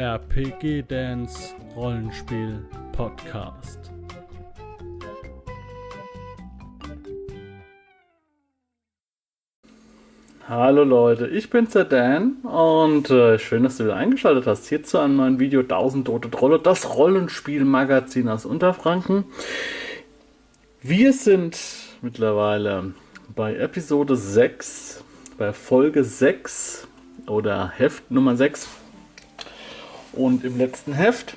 RPG Dance Rollenspiel Podcast. Hallo Leute, ich bin's der Dan und äh, schön, dass du wieder eingeschaltet hast hier zu einem neuen Video 1000 Tote Trolle, das Rollenspiel-Magazin aus Unterfranken. Wir sind mittlerweile bei Episode 6, bei Folge 6 oder Heft Nummer 6 und im letzten Heft,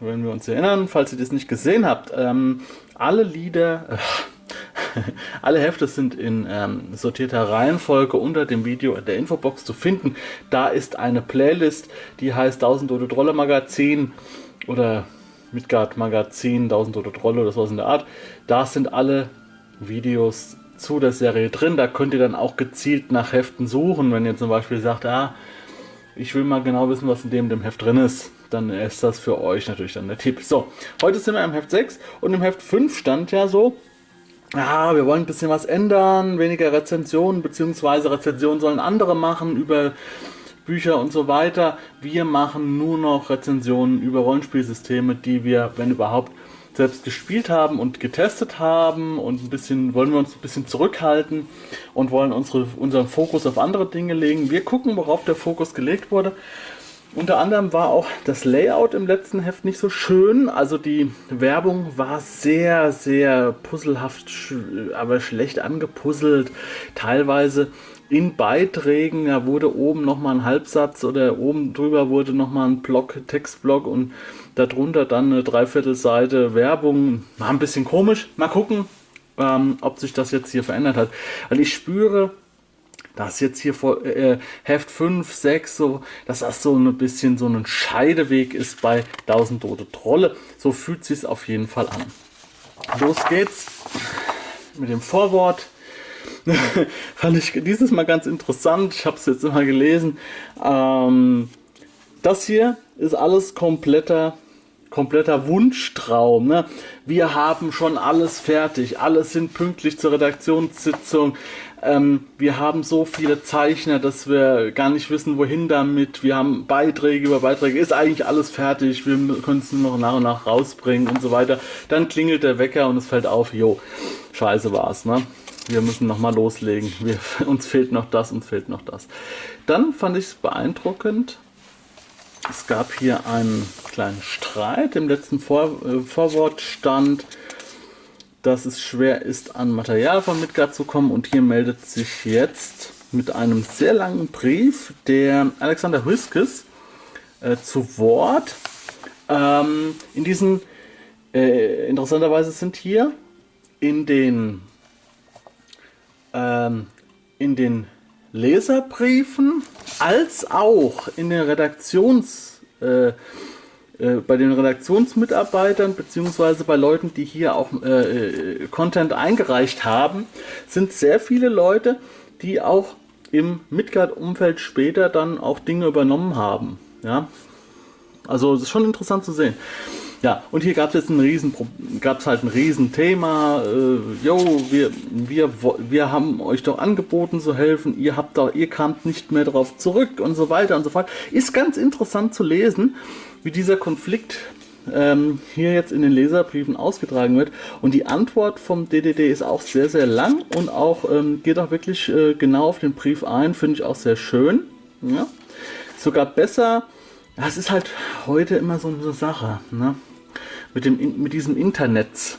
wenn wir uns erinnern, falls ihr das nicht gesehen habt, ähm, alle Lieder, äh, alle Hefte sind in ähm, sortierter Reihenfolge unter dem Video der Infobox zu finden. Da ist eine Playlist, die heißt 1000 Tote Trolle Magazin oder Midgard Magazin, 1000 Tote Trolle oder sowas in der Art. Da sind alle Videos zu der Serie drin. Da könnt ihr dann auch gezielt nach Heften suchen, wenn ihr zum Beispiel sagt, ah, ich will mal genau wissen, was in dem, dem Heft drin ist, dann ist das für euch natürlich dann der Tipp. So, heute sind wir im Heft 6 und im Heft 5 stand ja so, ja, wir wollen ein bisschen was ändern, weniger Rezensionen, beziehungsweise Rezensionen sollen andere machen über Bücher und so weiter. Wir machen nur noch Rezensionen über Rollenspielsysteme, die wir, wenn überhaupt, selbst gespielt haben und getestet haben und ein bisschen wollen wir uns ein bisschen zurückhalten und wollen unsere, unseren Fokus auf andere Dinge legen. Wir gucken, worauf der Fokus gelegt wurde. Unter anderem war auch das Layout im letzten Heft nicht so schön. Also die Werbung war sehr, sehr puzzlehaft, aber schlecht angepuzzelt. Teilweise in Beiträgen, da wurde oben nochmal ein Halbsatz oder oben drüber wurde nochmal ein Block, Textblock und darunter dann eine Dreiviertelseite Werbung. War ein bisschen komisch. Mal gucken, ähm, ob sich das jetzt hier verändert hat. Weil ich spüre, dass jetzt hier vor äh, Heft 5, 6, so, dass das so ein bisschen so ein Scheideweg ist bei 1000 Tote Trolle. So fühlt sich auf jeden Fall an. Los geht's mit dem Vorwort. Fand ich dieses Mal ganz interessant. Ich habe es jetzt immer gelesen. Ähm, das hier ist alles kompletter kompletter Wunschtraum. Ne? Wir haben schon alles fertig, alles sind pünktlich zur Redaktionssitzung. Ähm, wir haben so viele Zeichner, dass wir gar nicht wissen, wohin damit. Wir haben Beiträge über Beiträge, ist eigentlich alles fertig. Wir können es nur noch nach und nach rausbringen und so weiter. Dann klingelt der Wecker und es fällt auf, jo, scheiße war's. Ne? Wir müssen nochmal loslegen. Wir, uns fehlt noch das, uns fehlt noch das. Dann fand ich es beeindruckend. Es gab hier einen kleinen Streit. Im letzten Vor äh, Vorwort stand, dass es schwer ist, an Material von Midgard zu kommen. Und hier meldet sich jetzt mit einem sehr langen Brief der Alexander Huskes äh, zu Wort. Ähm, in diesen, äh, interessanterweise sind hier in den ähm, in den Leserbriefen als auch in den Redaktions äh, äh, bei den Redaktionsmitarbeitern beziehungsweise bei Leuten, die hier auch äh, äh, Content eingereicht haben, sind sehr viele Leute, die auch im Midgard-Umfeld später dann auch Dinge übernommen haben. Ja, also es ist schon interessant zu sehen. Ja, und hier gab es jetzt ein riesen, gab's halt ein Riesenthema. Äh, yo, wir, wir, wir haben euch doch angeboten zu helfen, ihr habt doch, ihr kamt nicht mehr darauf zurück und so weiter und so fort. Ist ganz interessant zu lesen, wie dieser Konflikt ähm, hier jetzt in den Leserbriefen ausgetragen wird. Und die Antwort vom DDD ist auch sehr, sehr lang und auch ähm, geht auch wirklich äh, genau auf den Brief ein, finde ich auch sehr schön. Ja? Sogar besser. Das ist halt heute immer so eine Sache. Ne? Mit, dem, mit diesem Internet.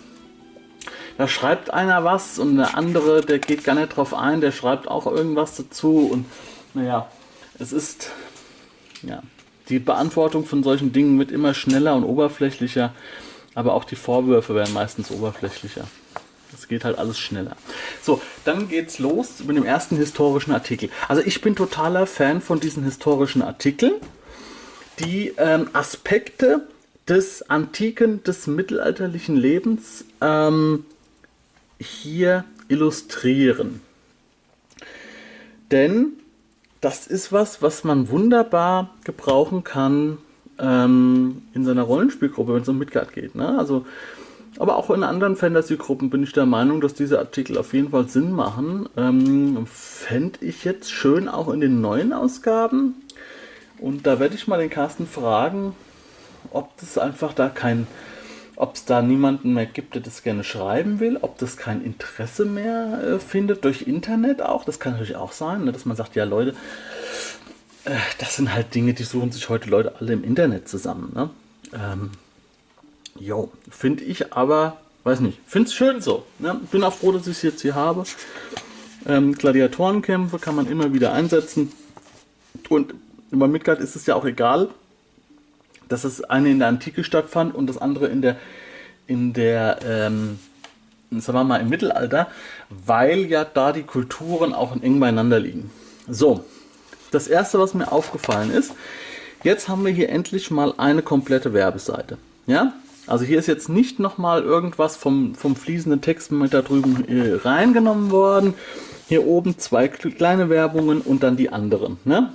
Da schreibt einer was und der andere, der geht gar nicht drauf ein, der schreibt auch irgendwas dazu und naja, es ist, ja, die Beantwortung von solchen Dingen wird immer schneller und oberflächlicher, aber auch die Vorwürfe werden meistens oberflächlicher. Es geht halt alles schneller. So, dann geht's los mit dem ersten historischen Artikel. Also ich bin totaler Fan von diesen historischen Artikeln, die ähm, Aspekte des antiken, des mittelalterlichen Lebens ähm, hier illustrieren. Denn das ist was, was man wunderbar gebrauchen kann ähm, in seiner Rollenspielgruppe, wenn es um Midgard geht. Ne? Also, aber auch in anderen Fantasy-Gruppen bin ich der Meinung, dass diese Artikel auf jeden Fall Sinn machen. Ähm, Fände ich jetzt schön auch in den neuen Ausgaben Und da werde ich mal den Carsten fragen, ob das einfach da kein, ob es da niemanden mehr gibt, der das gerne schreiben will, ob das kein Interesse mehr äh, findet durch Internet auch. Das kann natürlich auch sein, ne, dass man sagt, ja Leute, äh, das sind halt Dinge, die suchen sich heute Leute alle im Internet zusammen. Ne? Ähm, jo, finde ich aber, weiß nicht, finde es schön so. Ne? Bin auch froh, dass ich es jetzt hier habe. Ähm, Gladiatorenkämpfe kann man immer wieder einsetzen. Und bei Midgard ist es ja auch egal, dass das eine in der Antike stattfand und das andere in der, in der, ähm, sagen wir mal, im Mittelalter, weil ja da die Kulturen auch eng beieinander liegen. So, das erste, was mir aufgefallen ist, jetzt haben wir hier endlich mal eine komplette Werbeseite. Ja, also hier ist jetzt nicht nochmal irgendwas vom, vom fließenden Text mit da drüben äh, reingenommen worden. Hier oben zwei kleine Werbungen und dann die anderen. Ne?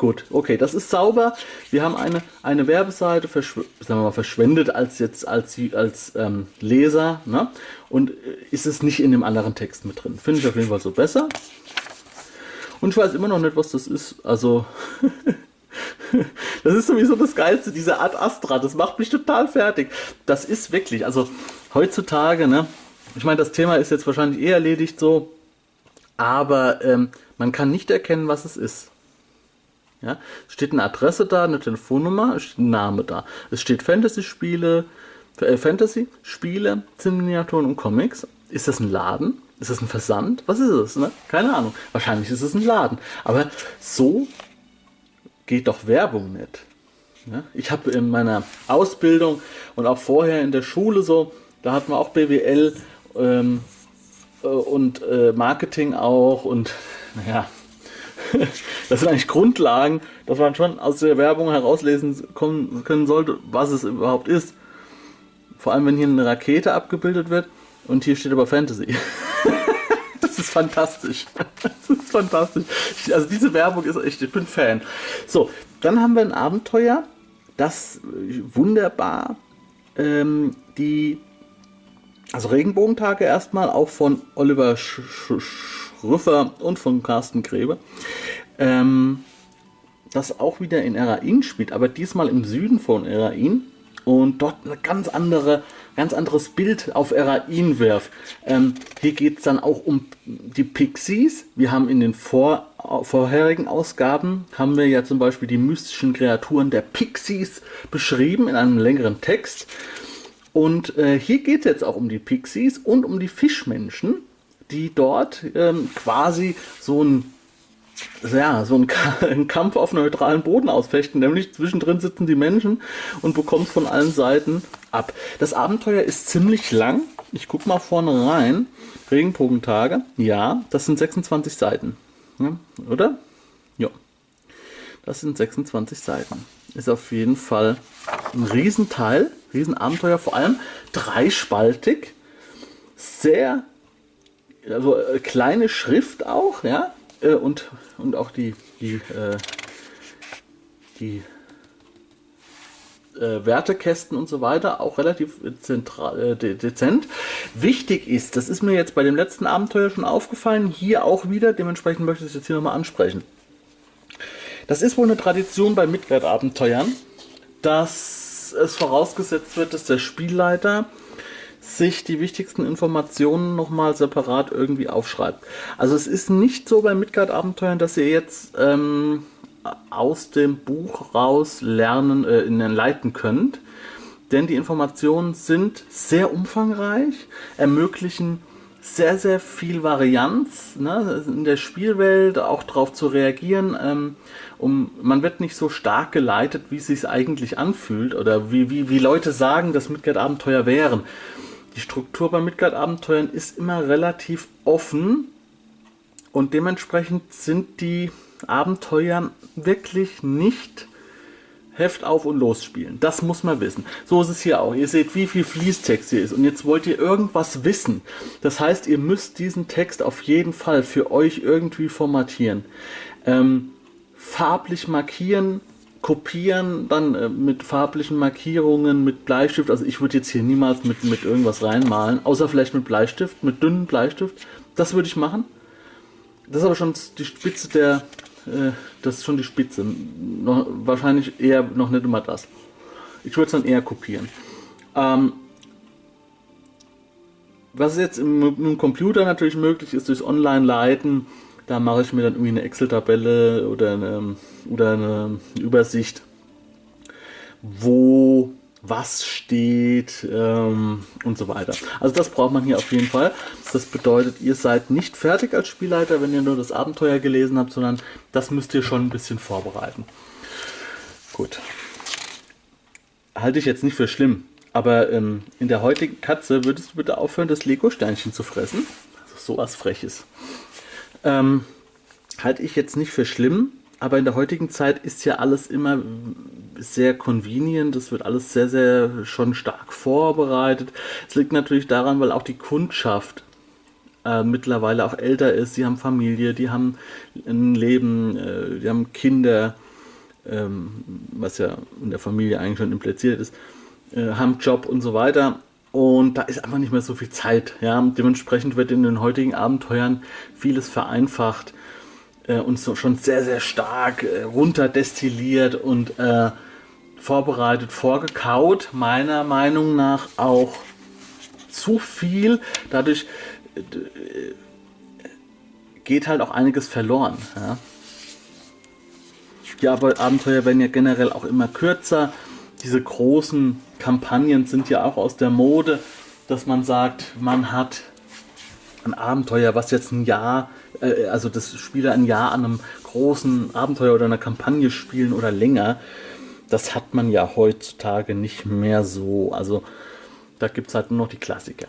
Gut, okay, das ist sauber. Wir haben eine, eine Werbeseite verschw mal, verschwendet als jetzt als, als ähm, Leser ne? und äh, ist es nicht in dem anderen Text mit drin. Finde ich auf jeden Fall so besser. Und ich weiß immer noch nicht, was das ist. Also, das ist sowieso das Geilste, diese Art Astra. Das macht mich total fertig. Das ist wirklich, also heutzutage, ne? Ich meine, das Thema ist jetzt wahrscheinlich eh erledigt so, aber ähm, man kann nicht erkennen, was es ist. Ja, es steht eine Adresse da, eine Telefonnummer, steht ein Name da. Es steht Fantasy-Spiele, äh, Fantasy-Spiele, Miniaturen und Comics. Ist das ein Laden? Ist das ein Versand? Was ist es? Ne? Keine Ahnung. Wahrscheinlich ist es ein Laden. Aber so geht doch Werbung nicht. Ja? Ich habe in meiner Ausbildung und auch vorher in der Schule so, da hatten wir auch BWL ähm, äh, und äh, Marketing auch und naja, das sind eigentlich Grundlagen, dass man schon aus der Werbung herauslesen können sollte, was es überhaupt ist. Vor allem, wenn hier eine Rakete abgebildet wird und hier steht aber Fantasy. das ist fantastisch. Das ist fantastisch. Also diese Werbung ist echt, ich bin Fan. So, dann haben wir ein Abenteuer, das wunderbar ähm, die, also Regenbogentage erstmal, auch von Oliver Sch Sch Schrüffer und von Carsten Grebe. Ähm, das auch wieder in Erain spielt, aber diesmal im Süden von Erain und dort eine ganz andere, ganz anderes Bild auf Erain wirft. Ähm, hier geht es dann auch um die Pixies. Wir haben in den vor, vorherigen Ausgaben haben wir ja zum Beispiel die mystischen Kreaturen der Pixies beschrieben in einem längeren Text. Und äh, hier geht es jetzt auch um die Pixies und um die Fischmenschen, die dort ähm, quasi so ein ja, so ein, Kampf auf neutralen Boden ausfechten, nämlich zwischendrin sitzen die Menschen und bekommst von allen Seiten ab. Das Abenteuer ist ziemlich lang. Ich guck mal vorne rein. Regenbogentage. Ja, das sind 26 Seiten. Ja, oder? Ja. Das sind 26 Seiten. Ist auf jeden Fall ein Riesenteil, Riesenabenteuer, vor allem dreispaltig. Sehr, also äh, kleine Schrift auch, ja äh, und, und auch die, die, äh, die äh, Wertekästen und so weiter auch relativ zentral, äh, de dezent. Wichtig ist, das ist mir jetzt bei dem letzten Abenteuer schon aufgefallen, hier auch wieder, dementsprechend möchte ich es jetzt hier nochmal ansprechen. Das ist wohl eine Tradition bei Midgard-Abenteuern, dass es vorausgesetzt wird, dass der Spielleiter sich die wichtigsten Informationen nochmal separat irgendwie aufschreibt. Also es ist nicht so bei Midgard-Abenteuern, dass ihr jetzt ähm, aus dem Buch raus lernen, äh, leiten könnt. Denn die Informationen sind sehr umfangreich, ermöglichen sehr, sehr viel Varianz ne, in der Spielwelt, auch darauf zu reagieren. Ähm, um, man wird nicht so stark geleitet, wie es sich eigentlich anfühlt oder wie, wie, wie Leute sagen, dass Midgard-Abenteuer wären die Struktur bei Midgard-Abenteuern ist immer relativ offen und dementsprechend sind die Abenteuer wirklich nicht Heft auf und los spielen. Das muss man wissen. So ist es hier auch. Ihr seht, wie viel Fließtext hier ist. Und jetzt wollt ihr irgendwas wissen. Das heißt, ihr müsst diesen Text auf jeden Fall für euch irgendwie formatieren. Ähm, farblich markieren, kopieren, dann äh, mit farblichen Markierungen, mit Bleistift. Also ich würde jetzt hier niemals mit, mit irgendwas reinmalen, außer vielleicht mit Bleistift, mit dünnen Bleistift. Das würde ich machen. Das ist aber schon die Spitze der, äh, das ist schon die Spitze. Noch, wahrscheinlich eher noch nicht immer das. Ich würde es dann eher kopieren. Ähm, was jetzt im, im, Computer natürlich möglich ist, durchs Online-Leiten, da mache ich mir dann irgendwie eine Excel-Tabelle oder eine, oder eine Übersicht, wo was steht ähm, und so weiter. Also das braucht man hier auf jeden Fall. Das bedeutet, ihr seid nicht fertig als Spielleiter, wenn ihr nur das Abenteuer gelesen habt, sondern das müsst ihr schon ein bisschen vorbereiten. Gut. Halte ich jetzt nicht für schlimm, aber ähm, in der heutigen Katze würdest du bitte aufhören, das Lego-Sternchen zu fressen? Also sowas Freches. Ähm, halte ich jetzt nicht für schlimm, aber in der heutigen Zeit ist ja alles immer sehr convenient. Es wird alles sehr, sehr schon stark vorbereitet. Es liegt natürlich daran, weil auch die Kundschaft äh, mittlerweile auch älter ist. Sie haben Familie, die haben ein Leben, äh, die haben Kinder, ähm, was ja in der Familie eigentlich schon impliziert ist, äh, haben Job und so weiter. Und da ist einfach nicht mehr so viel Zeit. Ja? Dementsprechend wird in den heutigen Abenteuern vieles vereinfacht äh, und so schon sehr, sehr stark äh, runterdestilliert und äh, vorbereitet, vorgekaut. Meiner Meinung nach auch zu viel. Dadurch äh, geht halt auch einiges verloren. Ja? Die Abenteuer werden ja generell auch immer kürzer. Diese großen Kampagnen sind ja auch aus der Mode, dass man sagt, man hat ein Abenteuer, was jetzt ein Jahr äh, also das Spieler ein Jahr an einem großen Abenteuer oder einer Kampagne spielen oder länger, das hat man ja heutzutage nicht mehr so. Also da gibt es halt nur noch die Klassiker.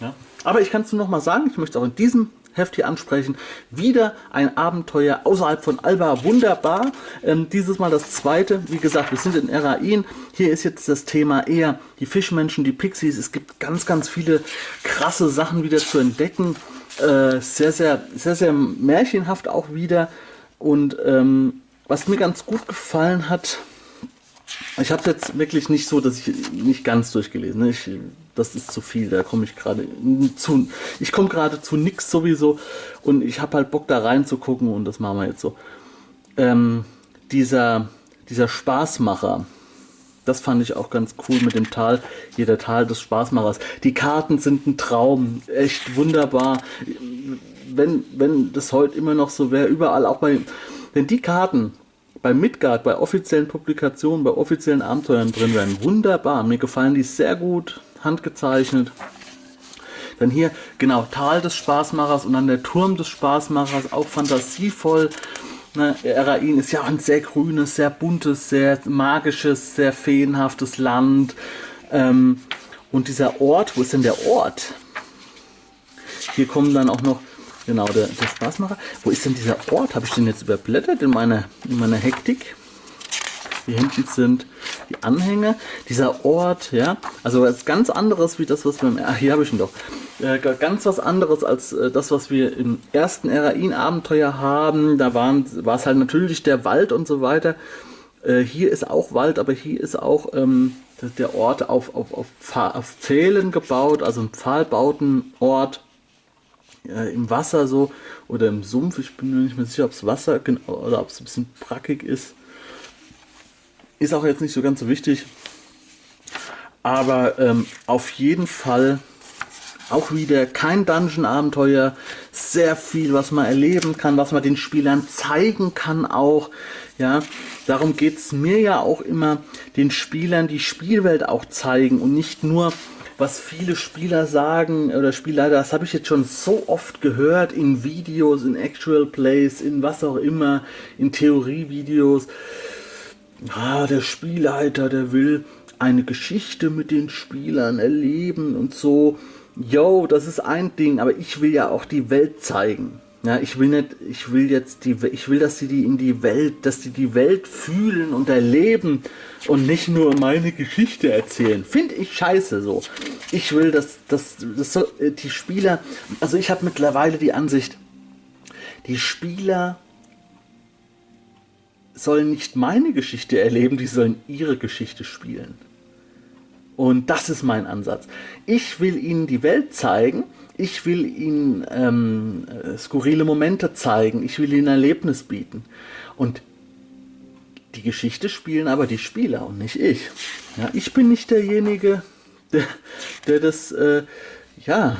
Ja? Aber ich kann es nur noch mal sagen, ich möchte auch in diesem Heft hier ansprechen. Wieder ein Abenteuer außerhalb von Alba. Wunderbar. Ähm, dieses Mal das zweite. Wie gesagt, wir sind in Erain. Hier ist jetzt das Thema eher die Fischmenschen, die Pixies. Es gibt ganz, ganz viele krasse Sachen wieder zu entdecken. Äh, sehr, sehr, sehr, sehr märchenhaft auch wieder. Und ähm, was mir ganz gut gefallen hat, ich habe es jetzt wirklich nicht so, dass ich nicht ganz durchgelesen. Ne? Ich, das ist zu viel, da komme ich gerade zu. Ich komme gerade zu nix sowieso und ich habe halt Bock da reinzugucken und das machen wir jetzt so. Ähm, dieser, dieser Spaßmacher, das fand ich auch ganz cool mit dem Tal, jeder Tal des Spaßmachers. Die Karten sind ein Traum, echt wunderbar. Wenn, wenn das heute immer noch so wäre, überall auch bei, wenn die Karten bei Midgard, bei offiziellen Publikationen, bei offiziellen Abenteuern drin wären, wunderbar. Mir gefallen die sehr gut, handgezeichnet. Dann hier, genau, Tal des Spaßmachers und dann der Turm des Spaßmachers, auch fantasievoll. Ne, Erain ist ja ein sehr grünes, sehr buntes, sehr magisches, sehr feenhaftes Land. Ähm, und dieser Ort, wo ist denn der Ort? Hier kommen dann auch noch, genau, der, der Spaßmacher. Wo ist denn dieser Ort? Habe ich den jetzt überblättert in meiner, in meiner Hektik? Hier hinten sind die Anhänge. Dieser Ort, ja, also was ganz anderes wie das, was wir im, ach, hier habe ich ihn doch. Äh, ganz was anderes als äh, das, was wir im ersten Erain-Abenteuer haben. Da waren, war es halt natürlich der Wald und so weiter. Äh, hier ist auch Wald, aber hier ist auch ähm, der Ort auf, auf, auf, auf Pfählen gebaut, also ein Pfahlbautenort äh, im Wasser so oder im Sumpf. Ich bin mir nicht mehr sicher, ob es Wasser oder ob es ein bisschen brackig ist. Ist auch jetzt nicht so ganz so wichtig. Aber ähm, auf jeden Fall auch wieder kein Dungeon-Abenteuer, sehr viel, was man erleben kann, was man den Spielern zeigen kann auch. Ja, darum geht es mir ja auch immer, den Spielern die Spielwelt auch zeigen und nicht nur, was viele Spieler sagen oder Spielleiter, das habe ich jetzt schon so oft gehört in Videos, in Actual Plays, in was auch immer, in Theorievideos. Ah, der Spielleiter, der will eine Geschichte mit den Spielern erleben und so yo, das ist ein Ding, aber ich will ja auch die Welt zeigen. Ja, ich will nicht, ich will jetzt die, ich will, dass sie die in die Welt, dass die die Welt fühlen und erleben und nicht nur meine Geschichte erzählen. Finde ich scheiße so. Ich will, dass, dass, dass äh, die Spieler, also ich habe mittlerweile die Ansicht, die Spieler sollen nicht meine Geschichte erleben, die sollen ihre Geschichte spielen. Und das ist mein Ansatz. Ich will Ihnen die Welt zeigen. Ich will Ihnen ähm, skurrile Momente zeigen. Ich will Ihnen Erlebnis bieten. Und die Geschichte spielen aber die Spieler und nicht ich. Ja, ich bin nicht derjenige, der, der das, äh, ja,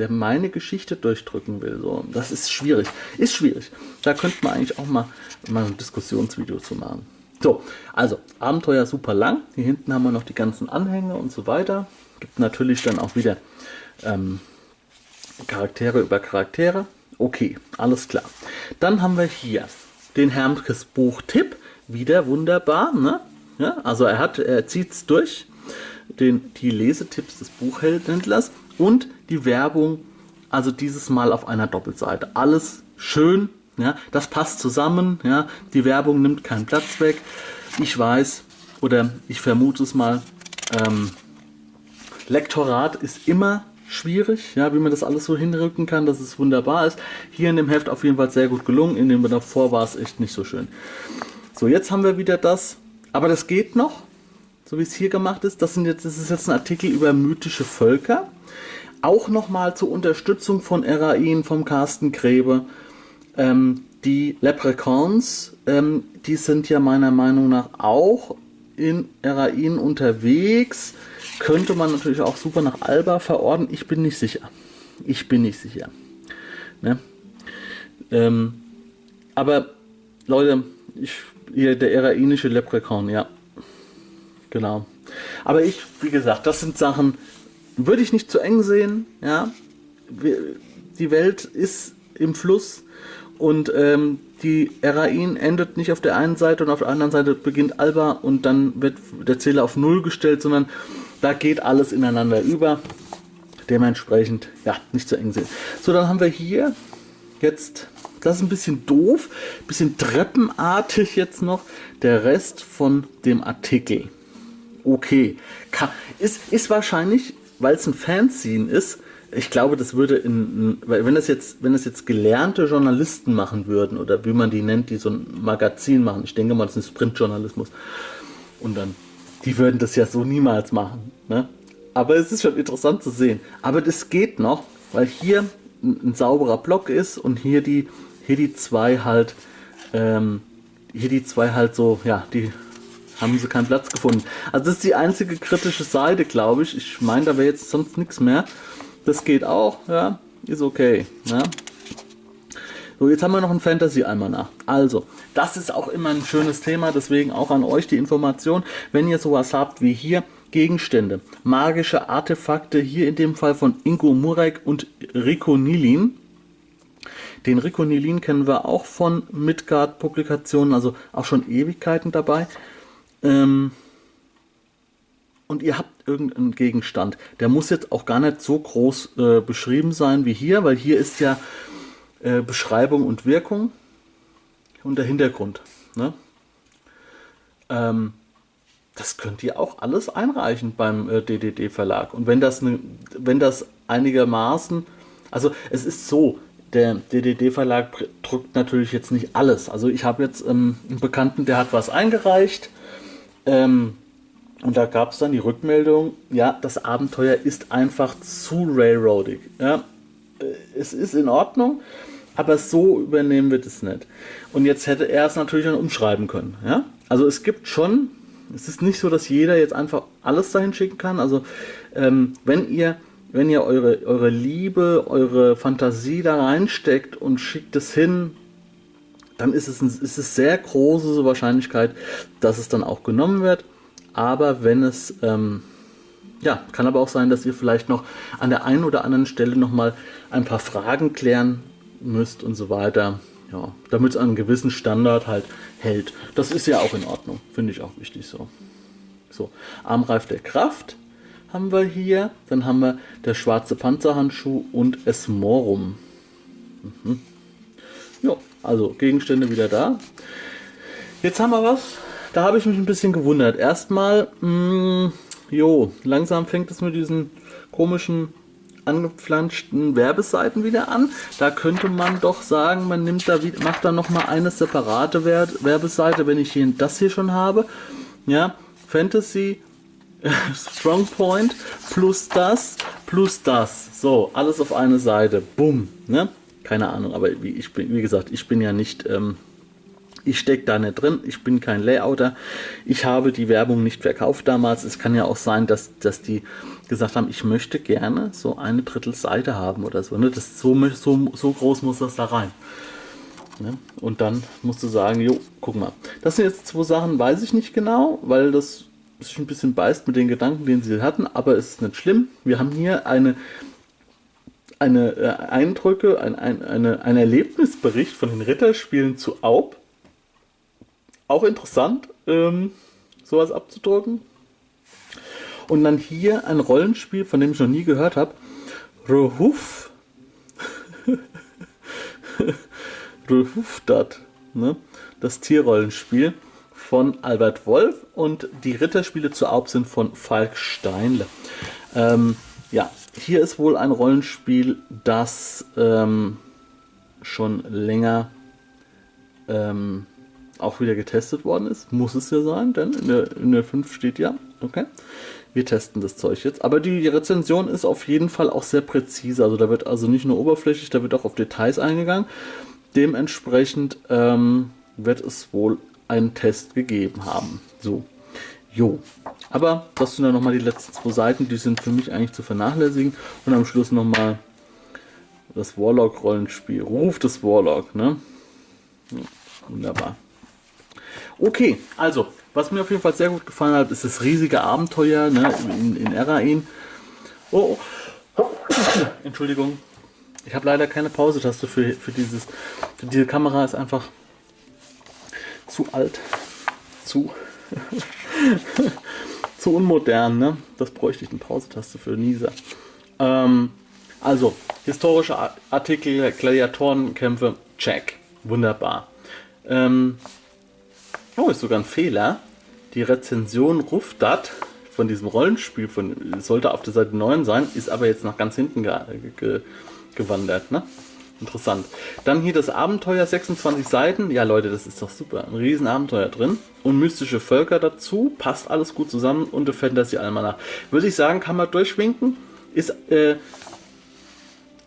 der meine Geschichte durchdrücken will. So, das ist schwierig. Ist schwierig. Da könnte man eigentlich auch mal, mal ein Diskussionsvideo zu machen. So, also Abenteuer super lang. Hier hinten haben wir noch die ganzen Anhänge und so weiter. Gibt natürlich dann auch wieder ähm, Charaktere über Charaktere. Okay, alles klar. Dann haben wir hier den Hermkes Buchtipp. Wieder wunderbar, ne? Ja, also er hat, er zieht es durch. Den, die Lesetipps des Buchhändlers und die Werbung, also dieses Mal auf einer Doppelseite. Alles schön, ja, das passt zusammen, ja, die Werbung nimmt keinen Platz weg. Ich weiß, oder ich vermute es mal, ähm, Lektorat ist immer schwierig, ja, wie man das alles so hinrücken kann, dass es wunderbar ist. Hier in dem Heft auf jeden Fall sehr gut gelungen, in dem davor war es echt nicht so schön. So, jetzt haben wir wieder das, aber das geht noch, so wie es hier gemacht ist. Das, sind jetzt, das ist jetzt ein Artikel über mythische Völker. Auch nochmal zur Unterstützung von Erain, vom Carsten Grebe. Ähm, die Leprechauns, ähm, die sind ja meiner Meinung nach auch in Erain unterwegs. Könnte man natürlich auch super nach Alba verorten. Ich bin nicht sicher. Ich bin nicht sicher. Ne? Ähm, aber Leute, ich, hier der erainische Leprechaun, ja. Genau. Aber ich, wie gesagt, das sind Sachen, würde ich nicht zu eng sehen. Ja, die Welt ist im Fluss und ähm, die Erain endet nicht auf der einen Seite und auf der anderen Seite beginnt Alba und dann wird der Zähler auf Null gestellt, sondern da geht alles ineinander über. Dementsprechend, ja, nicht zu eng sehen. So, dann haben wir hier jetzt, das ist ein bisschen doof, ein bisschen treppenartig jetzt noch, der Rest von dem Artikel. Okay, ist, ist wahrscheinlich weil es ein Fanzine ist, ich glaube, das würde in, wenn das jetzt, wenn das jetzt gelernte Journalisten machen würden oder wie man die nennt, die so ein Magazin machen, ich denke mal, das ist ein Sprintjournalismus, und dann, die würden das ja so niemals machen. Ne? Aber es ist schon interessant zu sehen. Aber das geht noch, weil hier ein, ein sauberer Block ist und hier die, hier die zwei halt, ähm, hier die zwei halt so, ja, die haben sie keinen Platz gefunden. Also das ist die einzige kritische Seite, glaube ich. Ich meine, da wäre jetzt sonst nichts mehr. Das geht auch, ja, ist okay. Ja. So, jetzt haben wir noch ein Fantasy einmal nach. Also, das ist auch immer ein schönes Thema, deswegen auch an euch die Information, wenn ihr sowas habt wie hier, Gegenstände, magische Artefakte, hier in dem Fall von Ingo Murek und Rico Nilin. Den Rico Nilin kennen wir auch von Midgard-Publikationen, also auch schon Ewigkeiten dabei. Ähm, und ihr habt irgendeinen Gegenstand. Der muss jetzt auch gar nicht so groß äh, beschrieben sein wie hier, weil hier ist ja äh, Beschreibung und Wirkung und der Hintergrund. Ne? Ähm, das könnt ihr auch alles einreichen beim äh, DDD-Verlag. Und wenn das, ne, wenn das einigermaßen, also es ist so, der DDD-Verlag drückt natürlich jetzt nicht alles. Also ich habe jetzt ähm, einen Bekannten, der hat was eingereicht ähm, und da gab es dann die Rückmeldung, ja, das Abenteuer ist einfach zu railroadig. Ja, äh, es ist in Ordnung, aber so übernehmen wir das nicht. Und jetzt hätte er es natürlich dann umschreiben können. Ja? Also es gibt schon, es ist nicht so, dass jeder jetzt einfach alles dahin schicken kann. Also ähm, wenn ihr wenn ihr eure, eure Liebe, eure Fantasie da reinsteckt und schickt es hin, dann ist es, ein, ist es sehr große Wahrscheinlichkeit, dass es dann auch genommen wird. Aber wenn es, ähm, ja, kann aber auch sein, dass ihr vielleicht noch an der einen oder anderen Stelle nochmal ein paar Fragen klären müsst und so weiter. Ja, damit es einen gewissen Standard halt hält. Das ist ja auch in Ordnung, finde ich auch wichtig so. So, Armreif der Kraft haben wir hier. Dann haben wir der schwarze Panzerhandschuh und Esmorum. Mhm. Ja, also Gegenstände wieder da. Jetzt haben wir was, da habe ich mich ein bisschen gewundert. Erstmal, mh, mm, jo, langsam fängt es mit diesen komischen angeflanschten Werbeseiten wieder an. Da könnte man doch sagen, man nimmt da macht da noch mal eine separate Werbeseite, wenn ich hier das hier schon habe. Ja, Fantasy Strong Point plus das plus das. So, alles auf eine Seite. Bumm. Ne? Keine Ahnung, aber wie, ich bin, wie gesagt, ich bin ja nicht, ähm, ich stecke da nicht drin, ich bin kein Layouter. Ich habe die Werbung nicht verkauft damals. Es kann ja auch sein, dass, dass die gesagt haben, ich möchte gerne so eine Drittel Seite haben oder so. Ne? Das, so, so, so groß muss das da rein. Ne? Und dann musst du sagen, jo, guck mal. Das sind jetzt zwei Sachen, weiß ich nicht genau, weil das sich ein bisschen beißt mit den Gedanken, den sie hatten, aber es ist nicht schlimm. Wir haben hier eine, eine äh, Eindrücke, ein, ein, eine, ein Erlebnisbericht von den Ritterspielen zu Aub. Auch interessant, ähm, sowas abzudrucken. Und dann hier ein Rollenspiel, von dem ich noch nie gehört habe. Rehuf. Rehufdat. Ne? Das Tierrollenspiel von Albert Wolf und die Ritterspiele zu Aub sind von Falk Steinle. Ähm, ja, hier ist wohl ein Rollenspiel, das ähm, schon länger ähm, auch wieder getestet worden ist. Muss es ja sein, denn in der, in der 5 steht ja. Okay. Wir testen das Zeug jetzt. Aber die Rezension ist auf jeden Fall auch sehr präzise. Also da wird also nicht nur oberflächlich, da wird auch auf Details eingegangen. Dementsprechend ähm, wird es wohl einen Test gegeben haben. So, jo. Aber das sind dann nochmal die letzten zwei Seiten, die sind für mich eigentlich zu vernachlässigen. Und am Schluss nochmal das Warlock-Rollenspiel. Ruf des Warlock, ne? Wunderbar. Okay, also, was mir auf jeden Fall sehr gut gefallen hat, ist das riesige Abenteuer ne, in, in Erain. Oh, oh. Entschuldigung. Ich habe leider keine Pause-Taste für, für dieses. Diese Kamera ist einfach zu alt, zu, zu unmodern. Ne? Das bräuchte ich eine Pausetaste für Nisa. Ähm, also, historische Artikel, Gladiatorenkämpfe, check. Wunderbar. Ähm, oh, ist sogar ein Fehler. Die Rezension Rufdat von diesem Rollenspiel von, sollte auf der Seite 9 sein, ist aber jetzt nach ganz hinten ge ge gewandert. Ne? Interessant. Dann hier das Abenteuer, 26 Seiten. Ja, Leute, das ist doch super. Ein riesen Abenteuer drin. Und mystische Völker dazu. Passt alles gut zusammen. Und der Fantasy Almanach. Würde ich sagen, kann man durchwinken. Ist, äh,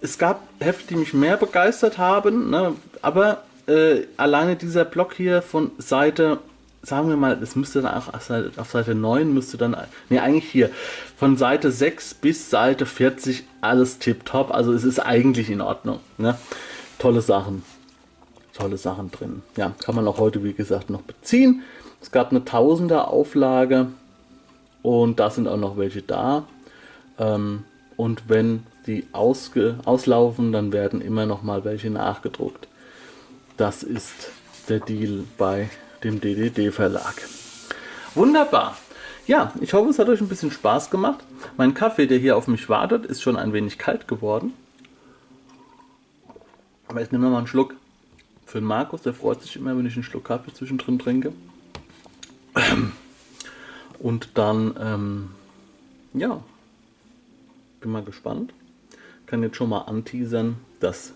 es gab Hefte, die mich mehr begeistert haben. Ne? Aber äh, alleine dieser Block hier von Seite sagen wir mal, es müsste dann auch auf Seite 9 müsste dann, ne, eigentlich hier, von Seite 6 bis Seite 40 alles tipptopp. Also es ist eigentlich in Ordnung. Ne? Tolle Sachen. Tolle Sachen drin. Ja, kann man auch heute, wie gesagt, noch beziehen. Es gab eine Tausender Auflage und da sind auch noch welche da. Ähm, und wenn die ausge auslaufen, dann werden immer noch mal welche nachgedruckt. Das ist der Deal bei dem DDD Verlag. Wunderbar. Ja, ich hoffe, es hat euch ein bisschen Spaß gemacht. Mein Kaffee, der hier auf mich wartet, ist schon ein wenig kalt geworden. Aber jetzt nehmen wir mal einen Schluck. Für den Markus, der freut sich immer, wenn ich einen Schluck Kaffee zwischendrin trinke. Und dann, ähm, ja, bin mal gespannt. Kann jetzt schon mal anteasern, das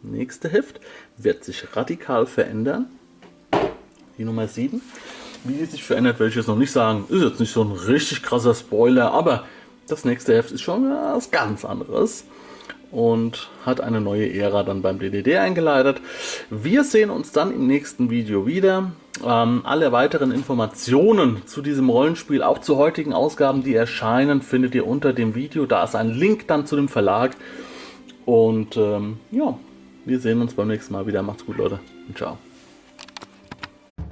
nächste Heft wird sich radikal verändern die Nummer 7. Wie die sich verändert, werde ich jetzt noch nicht sagen. Ist jetzt nicht so ein richtig krasser Spoiler, aber das nächste Heft ist schon was ganz anderes und hat eine neue Ära dann beim DDD eingeleitet. Wir sehen uns dann im nächsten Video wieder. Ähm, alle weiteren Informationen zu diesem Rollenspiel, auch zu heutigen Ausgaben, die erscheinen, findet ihr unter dem Video. Da ist ein Link dann zu dem Verlag. Und ähm, ja, wir sehen uns beim nächsten Mal wieder. Macht's gut, Leute. Ciao.